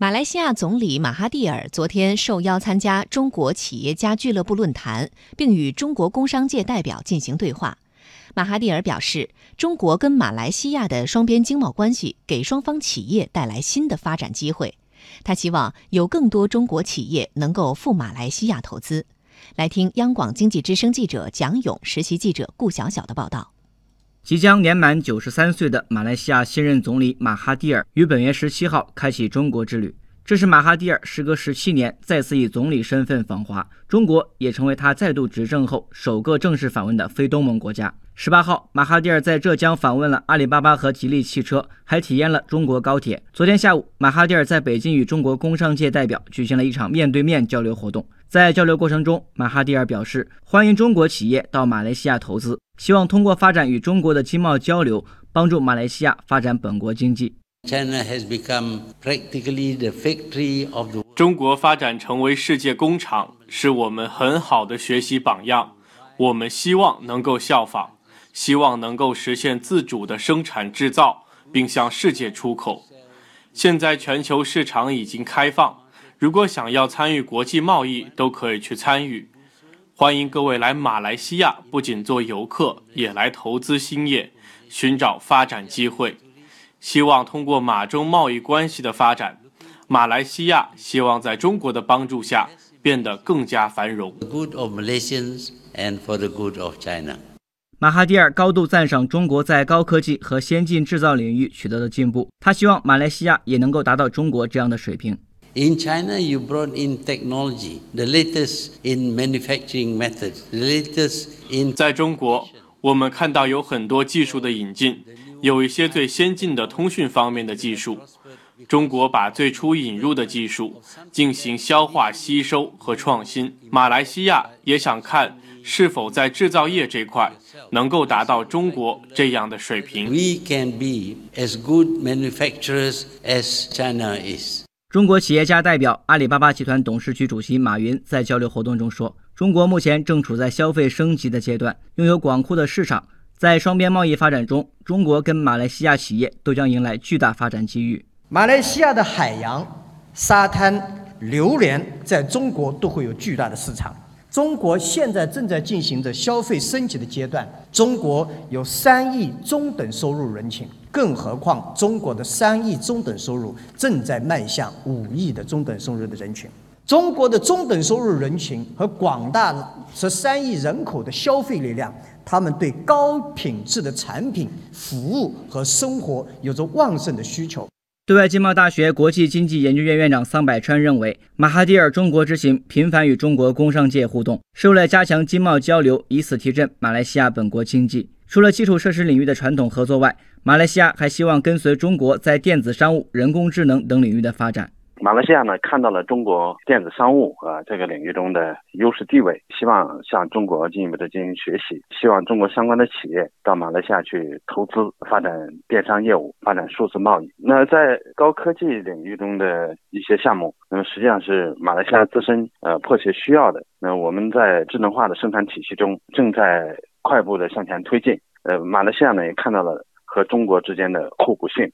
马来西亚总理马哈蒂尔昨天受邀参加中国企业家俱乐部论坛，并与中国工商界代表进行对话。马哈蒂尔表示，中国跟马来西亚的双边经贸关系给双方企业带来新的发展机会。他希望有更多中国企业能够赴马来西亚投资。来听央广经济之声记者蒋勇、实习记者顾晓晓的报道。即将年满九十三岁的马来西亚新任总理马哈蒂尔于本月十七号开启中国之旅。这是马哈蒂尔时隔十七年再次以总理身份访华，中国也成为他再度执政后首个正式访问的非东盟国家。十八号，马哈蒂尔在浙江访问了阿里巴巴和吉利汽车，还体验了中国高铁。昨天下午，马哈蒂尔在北京与中国工商界代表举行了一场面对面交流活动。在交流过程中，马哈蒂尔表示欢迎中国企业到马来西亚投资。希望通过发展与中国的经贸交流，帮助马来西亚发展本国经济。中国发展成为世界工厂，是我们很好的学习榜样。我们希望能够效仿，希望能够实现自主的生产制造，并向世界出口。现在全球市场已经开放，如果想要参与国际贸易，都可以去参与。欢迎各位来马来西亚，不仅做游客，也来投资兴业，寻找发展机会。希望通过马中贸易关系的发展，马来西亚希望在中国的帮助下变得更加繁荣。马哈蒂尔高度赞赏中国在高科技和先进制造领域取得的进步，他希望马来西亚也能够达到中国这样的水平。In China, you brought in technology, the latest in manufacturing methods, the latest in. 在中国，我们看到有很多技术的引进，有一些最先进的通讯方面的技术。中国把最初引入的技术进行消化吸收和创新。马来西亚也想看是否在制造业这块能够达到中国这样的水平。We can be as good manufacturers as China is. 中国企业家代表、阿里巴巴集团董事局主席马云在交流活动中说：“中国目前正处在消费升级的阶段，拥有广阔的市场，在双边贸易发展中，中国跟马来西亚企业都将迎来巨大发展机遇。马来西亚的海洋、沙滩、榴莲在中国都会有巨大的市场。中国现在正在进行着消费升级的阶段，中国有三亿中等收入人群。”更何况，中国的三亿中等收入正在迈向五亿的中等收入的人群。中国的中等收入人群和广大十三亿人口的消费力量，他们对高品质的产品、服务和生活有着旺盛的需求。对外经贸大学国际经济研究院院长桑百川认为，马哈蒂尔中国之行频繁与中国工商界互动，是为了加强经贸交流，以此提振马来西亚本国经济。除了基础设施领域的传统合作外，马来西亚还希望跟随中国在电子商务、人工智能等领域的发展。马来西亚呢看到了中国电子商务啊这个领域中的优势地位，希望向中国进一步的进行学习，希望中国相关的企业到马来西亚去投资发展电商业务、发展数字贸易。那在高科技领域中的一些项目，那么实际上是马来西亚自身呃迫切需要的。那我们在智能化的生产体系中正在。快步的向前推进，呃，马来西亚呢也看到了和中国之间的互补性。